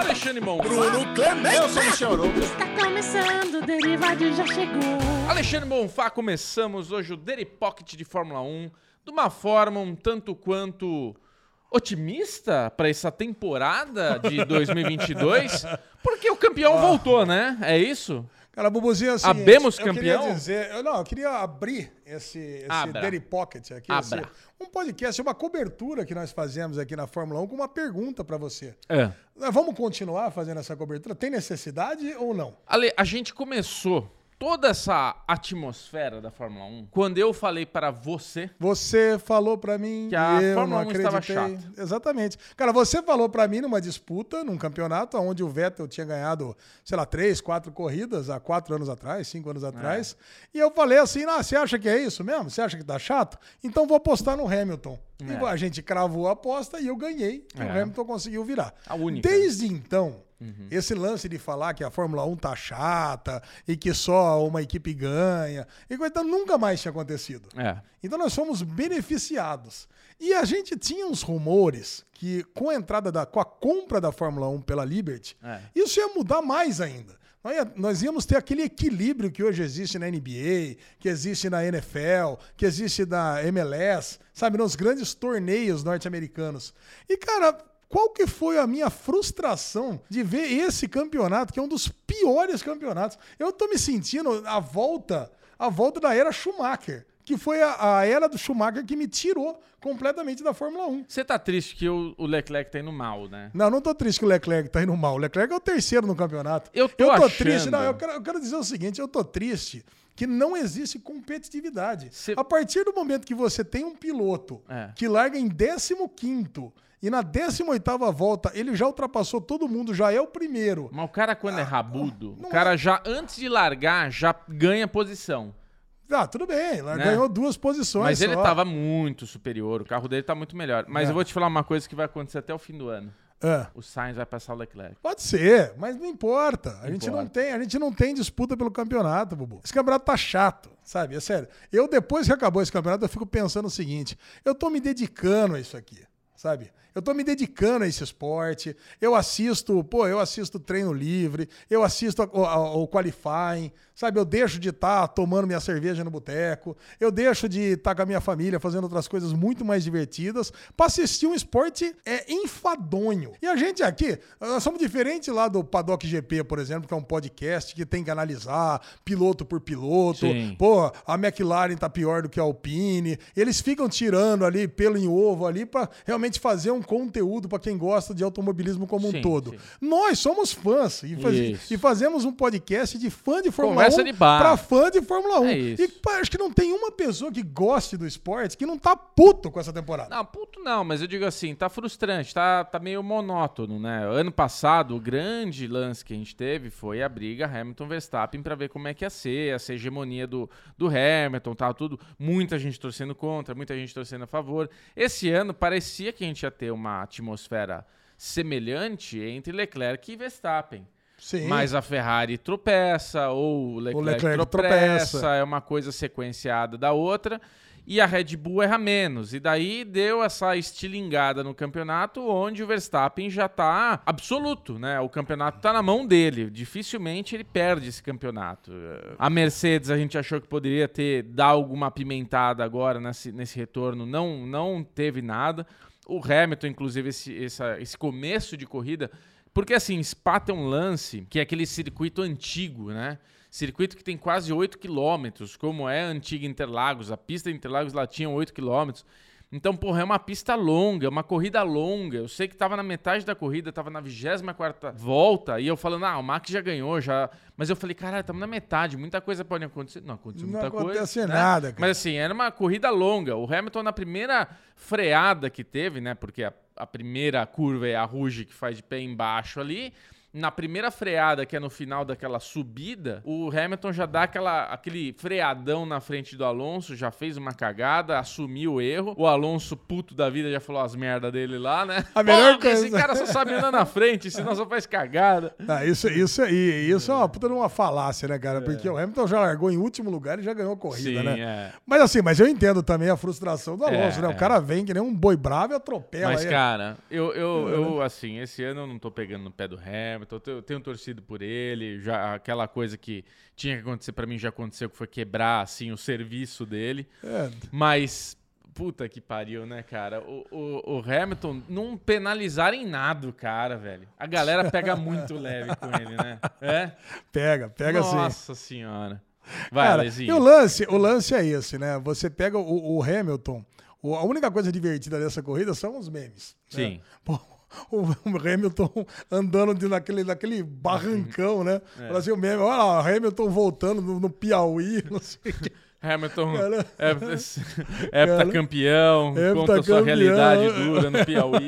Alexandre Monfá. Bruno Clemente. Eu sou Michel Arouca. Está começando, o Derivado já chegou. Alexandre Bonfá, começamos hoje o Daily Pocket de Fórmula 1 de uma forma um tanto quanto otimista para essa temporada de 2022, porque o campeão voltou, né? É isso? Cara, Bubuzinho, é o seguinte, Abemos eu campeão? queria dizer, eu, não, eu queria abrir esse, esse Abra. Daily Pocket aqui, Abra. esse- um podcast, uma cobertura que nós fazemos aqui na Fórmula 1 com uma pergunta pra você. É. Nós Vamos continuar fazendo essa cobertura? Tem necessidade ou não? Ale, a gente começou toda essa atmosfera da Fórmula 1 quando eu falei para você Você falou pra mim Que a e eu Fórmula não 1 estava acreditei. chata. Exatamente. Cara, você falou pra mim numa disputa, num campeonato, onde o Vettel tinha ganhado, sei lá, três, quatro corridas há quatro anos atrás, cinco anos atrás. É. E eu falei assim: ah, você acha que é isso mesmo? Você acha que tá chato? Então vou apostar no Hamilton. E É. a gente cravou a aposta e eu ganhei. E o É. Hamilton conseguiu virar. A única. Desde então. Uhum. Esse lance de falar que a Fórmula 1 tá chata e que só uma equipe ganha, e coisa, então nunca mais tinha acontecido. É. Então nós fomos beneficiados. E a gente tinha uns rumores que com a entrada da, com a compra da Fórmula 1 pela Liberty, É. isso ia mudar mais ainda. Nós, íamos ter aquele equilíbrio que hoje existe na NBA, que existe na NFL, que existe na MLS, sabe, nos grandes torneios norte-americanos. E cara, qual que foi a minha frustração de ver esse campeonato, que é um dos piores campeonatos? Eu tô me sentindo a volta, a volta da era Schumacher, que foi a, a era do Schumacher que me tirou completamente da Fórmula 1. Você tá triste que o, o Leclerc tá indo mal, né? Não, não tô triste que o Leclerc tá indo mal. O Leclerc é o terceiro no campeonato. Eu tô achando- triste. Não, eu quero, eu quero dizer o seguinte: eu tô triste que não existe competitividade. Cê- A partir do momento que você tem um piloto É. que larga em 15 e na 18 volta ele já ultrapassou todo mundo, já é o primeiro. Mas o cara, quando é rabudo, não o cara já, antes de largar, já ganha posição. Ah, tudo bem, Né? ganhou duas posições. Mas ele só. tava muito superior, o carro dele tá muito melhor. Mas É. eu vou te falar uma coisa que vai acontecer até o fim do ano. Ah. O Sainz vai passar o Leclerc. Pode ser, mas não importa. A gente não importa. tem, a gente não tem disputa pelo campeonato, Bubu. Esse campeonato tá chato, sabe? É sério. Eu depois que acabou esse campeonato, eu fico pensando o seguinte: eu tô me dedicando a isso aqui, sabe? Eu tô me dedicando a esse esporte. Eu assisto, pô, eu assisto treino livre, eu assisto ao qualifying, sabe? Eu deixo de estar tomando minha cerveja no boteco, eu deixo de estar com a minha família fazendo outras coisas muito mais divertidas pra assistir um esporte é enfadonho. E a gente aqui, nós somos diferentes lá do Paddock GP, por exemplo, que é um podcast que tem que analisar piloto por piloto. Sim. Pô, a McLaren tá pior do que a Alpine. Eles ficam tirando ali pelo em ovo ali pra realmente fazer um conteúdo pra quem gosta de automobilismo como um Sim, todo. sim. Nós somos fãs e, faz- e fazemos um podcast de fã de Fórmula Conversa 1 de bar. pra fã de Fórmula 1. É. E pá, acho que não tem uma pessoa que goste do esporte que não tá puto com essa temporada. Não, puto não, mas eu digo assim, tá frustrante, tá, tá meio monótono, né? Ano passado, o grande lance que a gente teve foi a briga Hamilton-Verstappen pra ver como é que ia ser, essa hegemonia do, do Hamilton, tal, tudo. Muita gente torcendo contra, muita gente torcendo a favor. Esse ano parecia que a gente ia ter uma atmosfera semelhante entre Leclerc e Verstappen. Sim. Mas a Ferrari tropeça, ou o Leclerc, Leclerc tropeça, tropeça. é uma coisa sequenciada da outra, e a Red Bull erra menos. E daí deu essa estilingada no campeonato, onde o Verstappen já tá absoluto, né? O campeonato tá na mão dele. Dificilmente ele perde esse campeonato. A Mercedes a gente achou que poderia ter dar alguma apimentada agora nesse, nesse retorno, não, não teve nada. O Hamilton, inclusive, esse, esse começo de corrida porque assim, Spa tem um lance que é aquele circuito antigo, né? Circuito que tem quase 8 quilômetros, como é a antiga Interlagos. A pista de Interlagos lá tinha 8 quilômetros. Então, porra, é uma pista longa, é uma corrida longa. Eu sei que tava na metade da corrida, tava na 24 volta, e eu falando, ah, o Max já ganhou, já. Mas eu falei, caralho, estamos na metade, muita coisa pode acontecer. Não aconteceu Não muita coisa. acontece né? nada, cara. Mas assim, era uma corrida longa. O Hamilton, na primeira freada que teve, né? Porque a, a primeira curva é a Ruge que faz de pé embaixo ali. Na primeira freada, que é no final daquela subida, o Hamilton já dá aquela, aquele freadão na frente do Alonso, já fez uma cagada, assumiu o erro. O Alonso, puto da vida, já falou as merdas dele lá, né? A melhor Esse coisa- cara só sabe andar na frente, senão só faz cagada. Ah, isso, isso, aí, isso é uma puta de uma falácia, né, cara? Porque o Hamilton já largou em último lugar e já ganhou a corrida, Sim, né? é. Mas assim, mas eu entendo também a frustração do Alonso, É, né? O é. cara vem que nem um boi bravo e atropela Mas, ele. cara, eu, eu, eu, assim, esse ano eu não tô pegando no pé do Hamilton, eu tenho- eu tenho torcido por ele, já aquela coisa que tinha que acontecer pra mim já aconteceu, que foi quebrar, assim, o serviço dele. É, Mas, puta que pariu, né, cara? O, o, o Hamilton não penalizar em nada cara, velho. A galera pega muito leve com ele, né? É? pega, pega sim. Nossa senhora. Vai, Cara, Lezinho. e o lance, o lance é esse, né? Você pega o, o Hamilton, a única coisa divertida dessa corrida são os memes. né? Sim. O Hamilton andando de- naquele, naquele barrancão, né? É. Fala assim, o meme, olha lá, o Hamilton voltando no, no Piauí, não sei o quê. Hamilton é, é heptacampeão, conta a sua realidade dura no Piauí.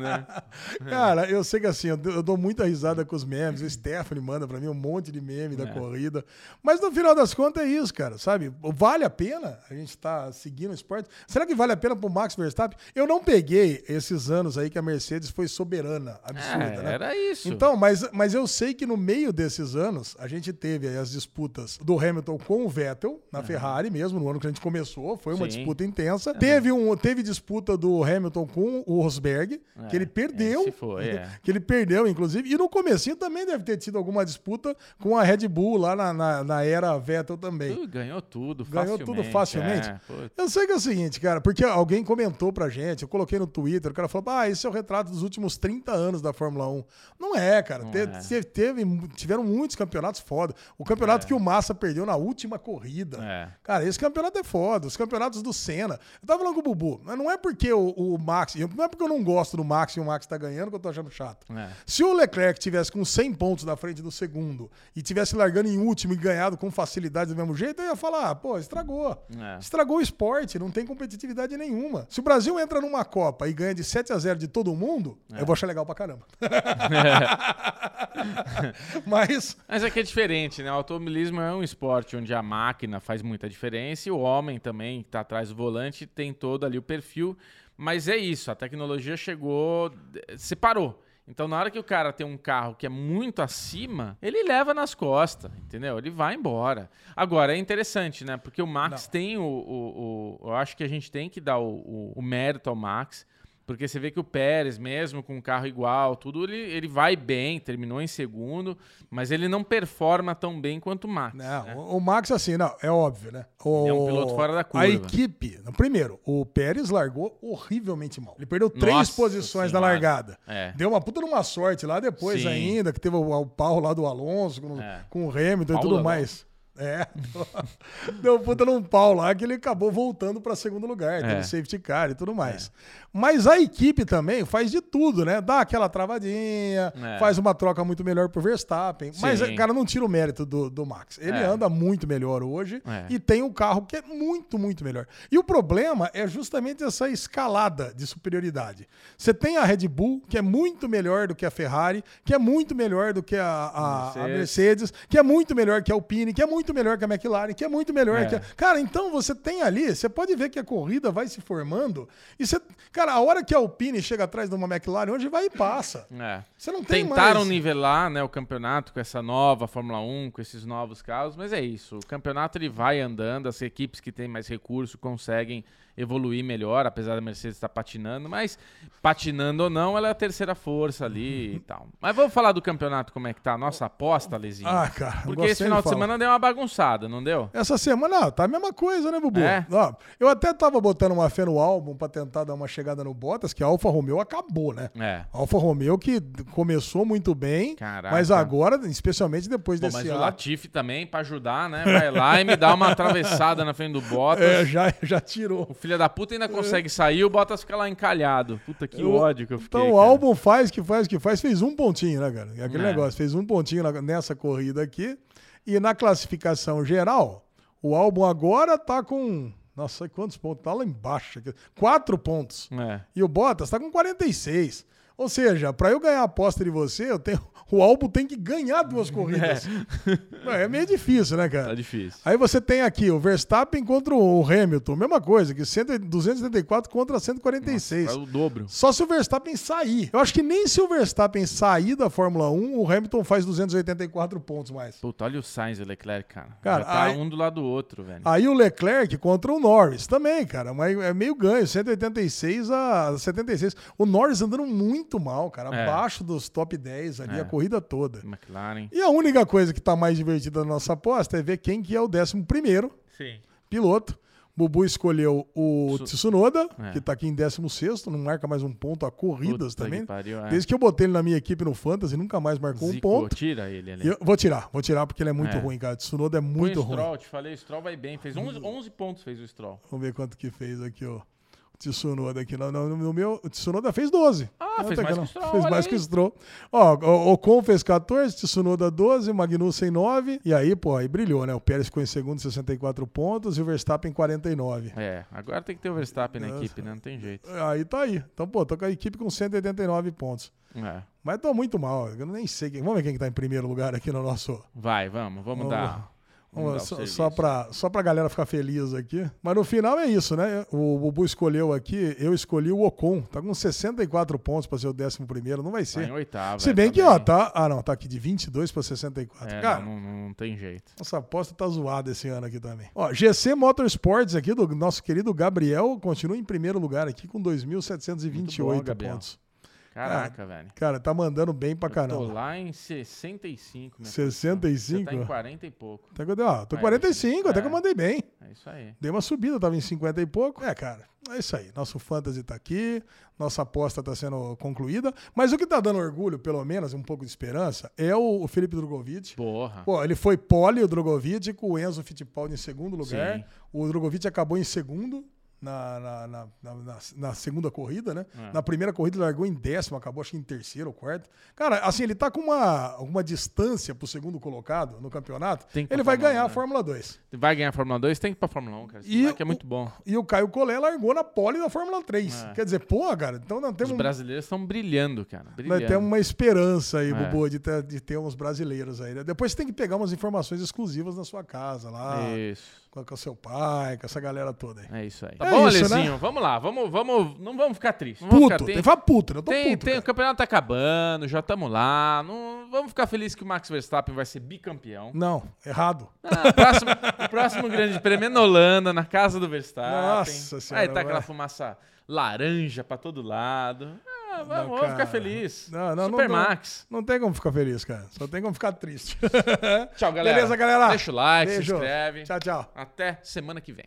né? Cara, eu sei que assim, eu, dou- eu dou muita risada com os memes. O Stephanie manda pra mim um monte de meme da É. corrida. Mas no final das contas é isso, cara, sabe? Vale a pena a gente tá seguindo o esporte? Será que vale a pena pro Max Verstappen? Eu não peguei esses anos aí que a Mercedes foi soberana, absurda, É, né? era isso. Então, mas, mas eu sei que no meio desses anos, a gente teve aí as disputas do Hamilton com o Vettel, na Ferrari mesmo, no ano que a gente começou, foi uma Sim. disputa intensa. Teve, um, teve disputa do Hamilton com o Rosberg, que ele perdeu. foi, é. Que ele perdeu, inclusive. E no comecinho também deve ter tido alguma disputa com a Red Bull lá na, na, na era Vettel também. Ganhou tudo Ganhou tudo facilmente. É, Eu sei que é o seguinte, cara, porque alguém comentou pra gente, eu coloquei no Twitter, o cara falou, ah, esse é o retrato dos últimos 30 anos da Fórmula 1. Não é, cara. Não é. te- teve, tiveram muitos campeonatos foda. O campeonato que o Massa perdeu na última corrida. É. Cara, esse campeonato é foda. Os campeonatos do Senna. Eu tava falando com o Bubu, mas não é porque o, o Max, não é porque eu não gosto do Max e o Max tá ganhando que eu tô achando chato. É. Se o Leclerc tivesse com 100 pontos na frente do segundo e tivesse largando em último e ganhado com facilidade do mesmo jeito, eu ia falar, ah, pô, estragou. É. Estragou o esporte, não tem competitividade nenhuma. Se o Brasil entra numa Copa e ganha de 7 a 0 de todo mundo, É. eu vou achar legal pra caramba. Mas Mas é que é diferente, né? O automobilismo é um esporte onde a máquina faz muita diferença e o homem também, que tá atrás do volante, tem todo ali o perfil. Mas é isso, a tecnologia chegou, separou. Então, na hora que o cara tem um carro que é muito acima, ele leva nas costas, entendeu? Ele vai embora. Agora, é interessante, né? Porque o Max tem o, o, o- Eu acho que a gente tem que dar o, o- o mérito ao Max. Porque você vê que o Pérez, mesmo com um carro igual, tudo, ele, ele vai bem, terminou em segundo, mas ele não performa tão bem quanto o Max. Não, né? o o Max, assim, não, é óbvio, né? O- É um piloto fora da curva. A equipe, primeiro, o Pérez largou horrivelmente mal. Ele perdeu três Nossa posições na Senhora. largada. É. Deu uma puta de uma sorte lá depois Sim. ainda, que teve o, o pau lá do Alonso com, É. com o Hamilton e Pau tudo do mais. É. Deu puta num pau lá que ele acabou voltando para segundo lugar, teve É. safety car e tudo mais. Mas a equipe também faz de tudo, né? Dá aquela travadinha, É. faz uma troca muito melhor pro Verstappen. Mas, Sim. cara, não tira o mérito do, do Max. Ele É. anda muito melhor hoje É. e tem um carro que é muito, muito melhor. E o problema é justamente essa escalada de superioridade. Você tem a Red Bull, que é muito melhor do que a Ferrari, que é muito melhor do que a, a- a Mercedes. Mercedes, que é muito melhor que a Alpine, que é muito melhor que a McLaren, que é muito melhor É. que a... Cara, então você tem ali, você pode ver que a corrida vai se formando e você... Cara, a hora que a Alpine chega atrás de uma McLaren, hoje vai e passa. É. Você não tem Tentaram mais... nivelar né, o campeonato com essa nova Fórmula 1, com esses novos carros, mas é isso. O campeonato ele vai andando, as equipes que têm mais recurso conseguem evoluir melhor, apesar da Mercedes estar patinando, mas patinando ou não, ela é a terceira força ali e tal. Mas vamos falar do campeonato, como é que tá? Nossa aposta, Lezinho. Ah, cara, Porque esse final de fala. semana deu uma bagunçada, não deu? Essa semana, tá a mesma coisa, né, Bubu? É. Ó, eu até tava botando uma fé no álbum pra tentar dar uma chegada no Bottas, que a Alfa Romeo acabou, né? É. A Alfa Romeo que começou muito bem, Caraca. mas agora, especialmente depois Bom, desse mas o ano, Latifi também, pra ajudar, né? Vai lá e me dá uma atravessada na frente do Bottas. é, já, já tirou. O filho da puta ainda consegue sair, o Bottas fica lá encalhado. Puta que Eu- ódio que eu fiquei. Então o álbum faz que faz que faz, fez um pontinho, né, cara? É aquele É. negócio, fez um pontinho nessa corrida aqui. E na classificação geral, o álbum agora tá com. Nossa, quantos pontos? Tá lá embaixo. Quatro pontos. É. E o Bottas tá com 46. Ou seja, para eu ganhar a aposta de você, eu tenho O Albon tem que ganhar duas corridas. É, é meio difícil, né, cara? Tá difícil. Aí você tem aqui o Verstappen contra o Hamilton, mesma coisa, que 100 274 contra 146. É o dobro. Só se o Verstappen sair. Eu acho que nem se o Verstappen sair da Fórmula 1, o Hamilton faz 284 pontos mais. Puta, olha o Sainz e o Leclerc, cara. Cara, Já tá aí- um do lado do outro, velho. Aí o Leclerc contra o Norris também, cara. Mas é meio ganho, 186 a 76. O Norris andando muito mal, cara. É. Abaixo dos top 10 ali, É. a corrida toda. McLaren. E a única coisa que tá mais divertida na nossa aposta é ver quem que é o 11 primeiro Sim. piloto. Bubu escolheu o Su- Tsunoda, É. que tá aqui em 16 não marca mais um ponto a corridas Puta também. que pariu, é. Desde que eu botei ele na minha equipe no Fantasy, nunca mais marcou um Zicou, ponto. Tira ele ali. E eu- vou tirar, vou tirar porque ele é muito É. ruim, cara. Tsunoda é Põe muito o ruim. Stroll, te falei, o Stroll vai bem. Fez 11, 11 pontos, fez o Stroll. Vamos ver quanto que fez aqui, ó. Tsunoda aqui. No, no, no meu, o Tsunoda fez 12. Ah, Não, fez mais que Stroll, Fez mais que o Stroll. Ó, o Ocon fez 14, Tsunoda 12, Magnussen 9. E aí, pô, aí brilhou, né? O Pérez ficou em segundo, 64 pontos, e o Verstappen 49. É, agora tem que ter o Verstappen na Nossa. equipe, né? Não tem jeito. Aí tá aí. Então, pô, tô com a equipe com 189 pontos. É. Mas tô muito mal. Eu nem sei quem. Vamos ver quem que tá em primeiro lugar aqui no nosso. Vai, vamos, vamos Vamos dar. Vamos só, só, pra, só pra galera ficar feliz aqui. Mas no final é isso, né? O Bubu escolheu aqui, eu escolhi o Ocon. Tá com 64 pontos pra ser o 11 primeiro. Não vai Tá em ser. oitavo. Se é, bem tá que, ó, tá. Ah, não, tá aqui de 22 pra 64. É, Cara, não, não, não tem jeito. nossa aposta tá zoada esse ano aqui também. Ó, GC Motorsports aqui, do nosso querido Gabriel, continua em primeiro lugar aqui com 2.728 Muito bom, Gabriel. pontos. Caraca, velho. Cara, tá mandando bem pra Eu tô caramba. lá em 65. minha 65? Você tá em 40 e pouco. Até que eu dei, ó, tô É, 45, até que eu é. mandei bem. É isso aí. Dei uma subida, tava em 50 e pouco. É, cara, é isso aí. Nosso fantasy tá aqui, nossa aposta tá sendo concluída. Mas o que tá dando orgulho, pelo menos, um pouco de esperança, é o, o Felipe Drogovic. Porra. Pô, ele foi pole, o Drogovic, com o Enzo Fittipaldi em segundo lugar. Sim. O Drogovic acabou em segundo. Na, na, na, na- na- segunda corrida, né? É. Na primeira corrida ele largou em décimo, acabou acho que em terceiro ou quarto. Cara, assim, ele tá com uma, uma distância pro segundo colocado no campeonato. Ele vai ganhar 1, a né? Fórmula 2. Vai ganhar a Fórmula 2, tem que ir pra Fórmula 1, cara. Esse E é o- muito bom. E o Caio Collet largou na pole da Fórmula 3. É. Quer dizer, pô, cara, então Os temos, brasileiros estão brilhando, cara. Brilhando. nós temos uma esperança aí, É. Bubu, de ter, de ter uns brasileiros aí. né? Depois você tem que pegar umas informações exclusivas na sua casa lá, Isso. Com, com seu pai, com essa galera toda aí. É isso aí. Tá É bom, isso, né? Alezinho? Vamos lá. Vamos, vamos, não vamos ficar tristes. Não vamos Puto, ficar- tem que falar puto, né? eu tô tem, puto. tem- o campeonato tá acabando, já estamos lá. Não, vamos ficar felizes que o Max Verstappen vai ser bicampeão. Não, errado. Ah, próximo, o próximo grande prêmio é na Holanda, na casa do Verstappen. Nossa Senhora, Vai tá aquela vai. fumaça laranja pra todo lado. Ah, vamos, Não, ficar feliz. Não, não, não Super dá. Max. Não tem como ficar feliz, cara. Só tem como ficar triste. Tchau, galera. Beleza, galera? Deixa o like, Beijo. se inscreve. Tchau, tchau. Até semana que vem.